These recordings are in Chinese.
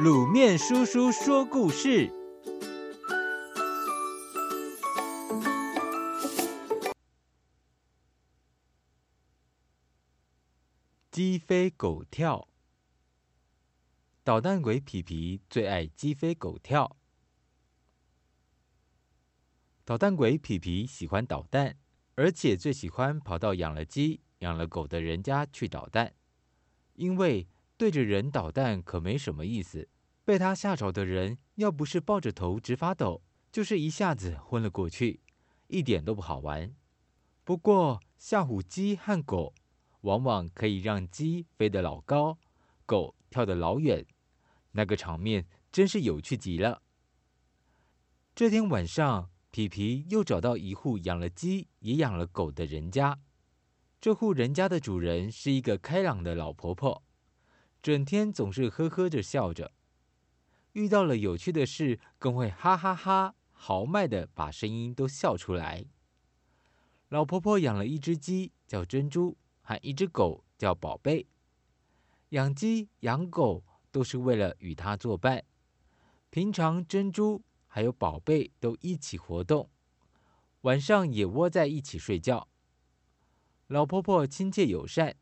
卤面叔叔说故事：鸡飞狗跳。捣蛋鬼皮皮最爱鸡飞狗跳。捣蛋鬼皮皮喜欢捣蛋，而且最喜欢跑到养了鸡、养了狗的人家去捣蛋，因为，对着人捣蛋可没什么意思，被他吓着的人要不是抱着头直发抖，就是一下子昏了过去，一点都不好玩。不过吓唬鸡和狗，往往可以让鸡飞得老高，狗跳得老远，那个场面真是有趣极了。这天晚上，皮皮又找到一户养了鸡也养了狗的人家，这户人家的主人是一个开朗的老婆婆。整天总是呵呵着笑着，遇到了有趣的事，更会哈哈哈，豪迈的把声音都笑出来。老婆婆养了一只鸡，叫珍珠，还一只狗叫宝贝。养鸡养狗都是为了与它作伴。平常珍珠还有宝贝都一起活动，晚上也窝在一起睡觉。老婆婆亲切友善。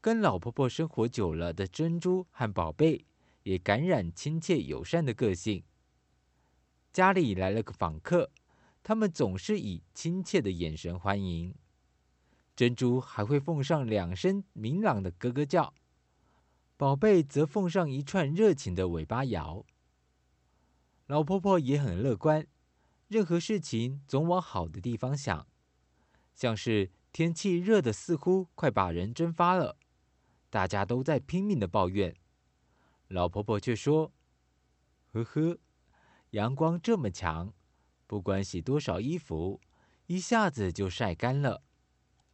跟老婆婆生活久了的珍珠和宝贝也感染亲切友善的个性。家里来了个访客，他们总是以亲切的眼神欢迎。珍珠还会奉上两声明朗的咯咯叫，宝贝则奉上一串热情的尾巴摇。老婆婆也很乐观，任何事情总往好的地方想，像是天气热的似乎快把人蒸发了。大家都在拼命的抱怨，老婆婆却说：“呵呵，阳光这么强，不管洗多少衣服，一下子就晒干了，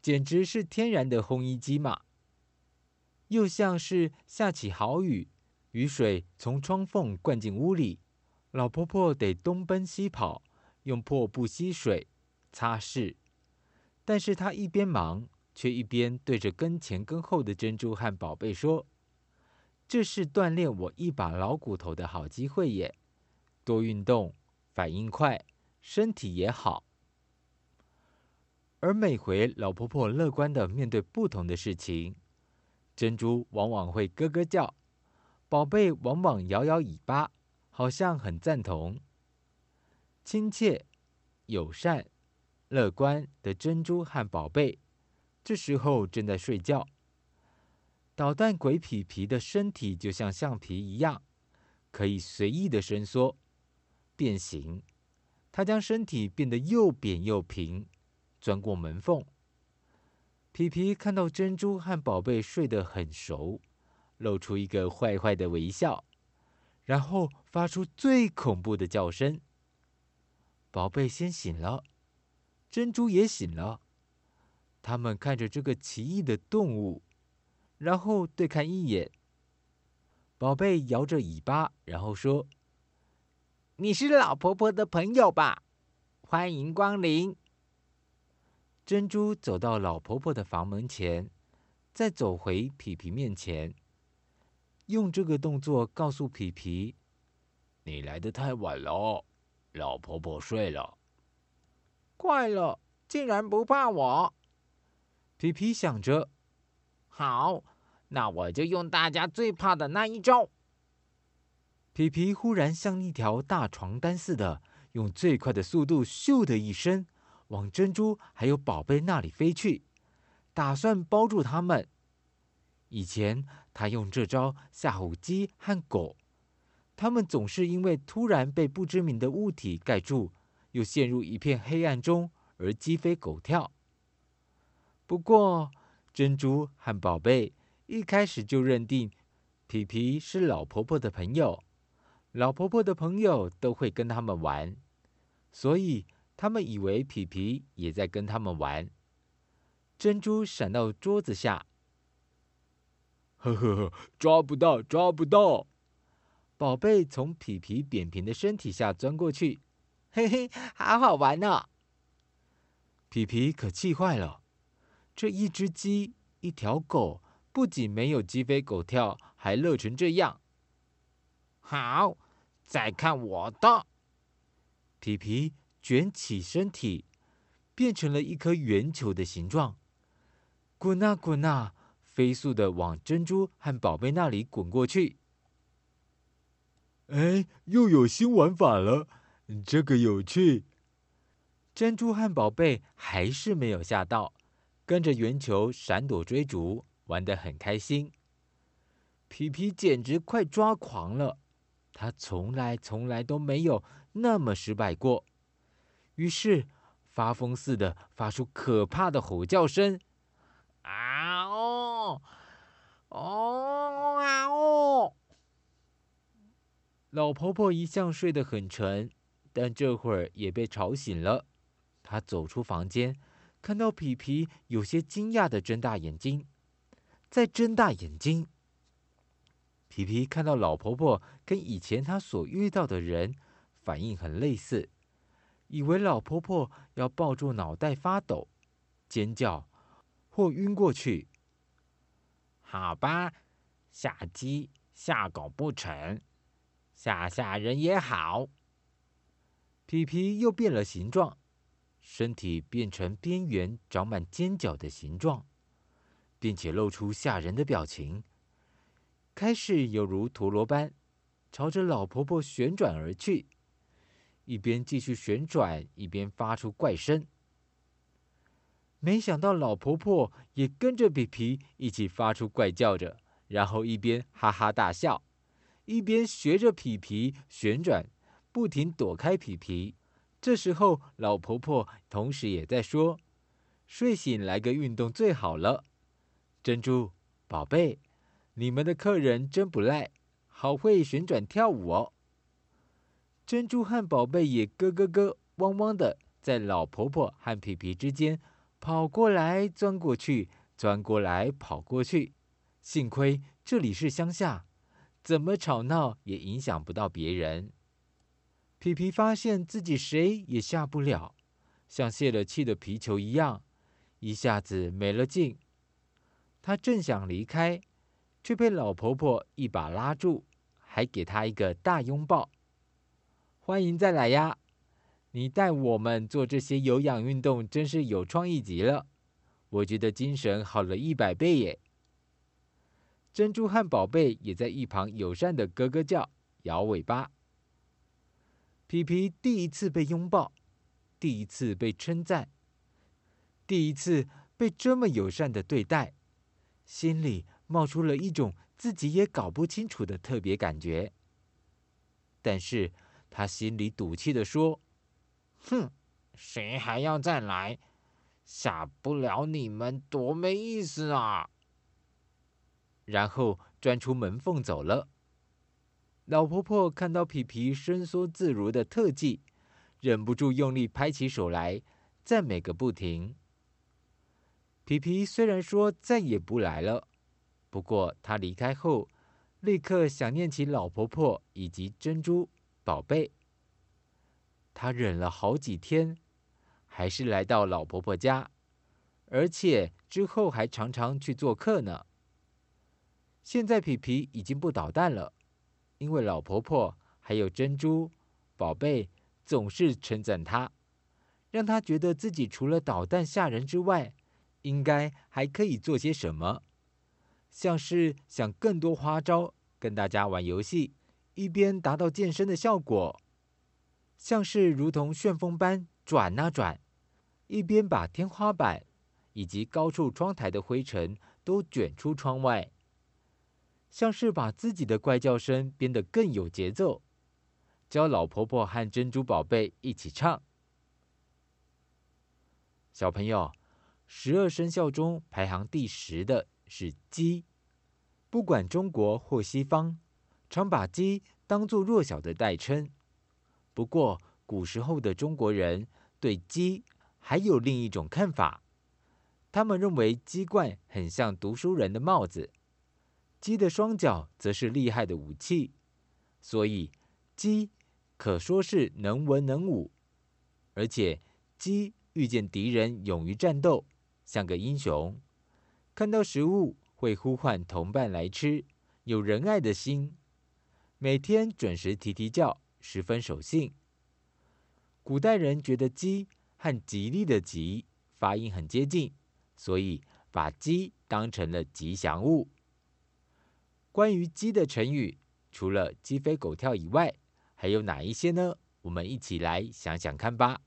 简直是天然的烘衣机嘛。又像是下起好雨，雨水从窗缝灌进屋里，老婆婆得东奔西跑，用破布吸水擦拭，但是她一边忙。”却一边对着跟前跟后的珍珠和宝贝说：“这是锻炼我一把老骨头的好机会耶！多运动，反应快，身体也好。”而每回老婆婆乐观地面对不同的事情，珍珠往往会咯咯叫，宝贝往往摇摇尾巴，好像很赞同。亲切、友善、乐观的珍珠和宝贝。这时候正在睡觉。捣蛋鬼皮皮的身体就像橡皮一样，可以随意的伸缩、变形。他将身体变得又扁又平，钻过门缝。皮皮看到珍珠和宝贝睡得很熟，露出一个坏坏的微笑，然后发出最恐怖的叫声。宝贝先醒了，珍珠也醒了。他们看着这个奇异的动物，然后对看一眼。宝贝摇着尾巴，然后说：“你是老婆婆的朋友吧？欢迎光临。”珍珠走到老婆婆的房门前，再走回皮皮面前，用这个动作告诉皮皮：“你来的太晚了，老婆婆睡了。”怪了，竟然不怕我。皮皮想着：“好，那我就用大家最怕的那一招。”皮皮忽然像一条大床单似的，用最快的速度“咻”的一声，往珍珠还有宝贝那里飞去，打算包住他们。以前他用这招吓唬鸡和狗，他们总是因为突然被不知名的物体盖住，又陷入一片黑暗中而鸡飞狗跳。不过，珍珠和宝贝一开始就认定皮皮是老婆婆的朋友，老婆婆的朋友都会跟他们玩，所以他们以为皮皮也在跟他们玩。珍珠闪到桌子下，呵呵呵，抓不到，抓不到。宝贝从皮皮扁平的身体下钻过去，嘿嘿，好好玩呢。皮皮可气坏了。这一只鸡，一条狗，不仅没有鸡飞狗跳，还乐成这样。好，再看我的。皮皮卷起身体，变成了一颗圆球的形状，滚啊滚啊，飞速的往珍珠和宝贝那里滚过去。哎，又有新玩法了，这个有趣。珍珠和宝贝还是没有吓到，跟着圆球闪躲追逐，玩得很开心。皮皮简直快抓狂了，他从来从来都没有那么失败过。于是发疯似的发出可怕的吼叫声：“啊哦，哦啊哦！”老婆婆一向睡得很沉，但这会儿也被吵醒了。她走出房间，看到皮皮有些惊讶的睁大眼睛，再睁大眼睛。皮皮看到老婆婆跟以前她所遇到的人反应很类似，以为老婆婆要抱住脑袋发抖、尖叫或晕过去。好吧，吓鸡吓狗不成。吓吓人也好。皮皮又变了形状，身体变成边缘长满尖角的形状，并且露出吓人的表情，开始犹如陀螺般朝着老婆婆旋转而去，一边继续旋转，一边发出怪声。没想到老婆婆也跟着皮皮一起发出怪叫着，然后一边哈哈大笑。一边学着皮皮旋转，不停躲开皮皮。这时候，老婆婆同时也在说：“睡醒来个运动最好了。”珍珠宝贝，你们的客人真不赖，好会旋转跳舞哦。珍珠和宝贝也咯咯咯、汪汪的在老婆婆和皮皮之间跑过来、钻过去、钻过来、跑过去。幸亏这里是乡下。怎么吵闹也影响不到别人。皮皮发现自己谁也下不了，像泄了气的皮球一样，一下子没了劲。他正想离开，却被老婆婆一把拉住，还给他一个大拥抱。欢迎再来呀！你带我们做这些有氧运动，真是有创意极了。我觉得精神好了一百倍耶。珍珠和宝贝也在一旁友善的咯咯叫、摇尾巴。皮皮第一次被拥抱，第一次被称赞，第一次被这么友善的对待，心里冒出了一种自己也搞不清楚的特别感觉。但是他心里赌气地说：“哼，谁还要再来？吓不了你们，多没意思啊！”然后钻出门缝走了。老婆婆看到皮皮伸缩自如的特技，忍不住用力拍起手来，赞美个不停。皮皮虽然说再也不来了，不过他离开后，立刻想念起老婆婆以及珍珠宝贝。他忍了好几天，还是来到老婆婆家，而且之后还常常去做客呢。现在皮皮已经不捣蛋了，因为老婆婆还有珍珠宝贝总是称赞他，让他觉得自己除了捣蛋吓人之外，应该还可以做些什么，像是想更多花招，跟大家玩游戏，一边达到健身的效果，像是如同旋风般转啊转，一边把天花板以及高处窗台的灰尘都卷出窗外。像是把自己的怪叫声编得更有节奏，教老婆婆和珍珠宝贝一起唱。小朋友，十二生肖中排行第十的是鸡。不管中国或西方，常把鸡当作弱小的代称。不过，古时候的中国人对鸡还有另一种看法，他们认为鸡冠很像读书人的帽子。鸡的双脚则是厉害的武器，所以鸡可说是能文能武，而且鸡遇见敌人勇于战斗，像个英雄。看到食物会呼唤同伴来吃，有仁爱的心。每天准时啼啼叫，十分守信。古代人觉得“鸡”和吉利的“吉”发音很接近，所以把鸡当成了吉祥物。关于鸡的成语，除了鸡飞狗跳以外，还有哪一些呢？我们一起来想想看吧。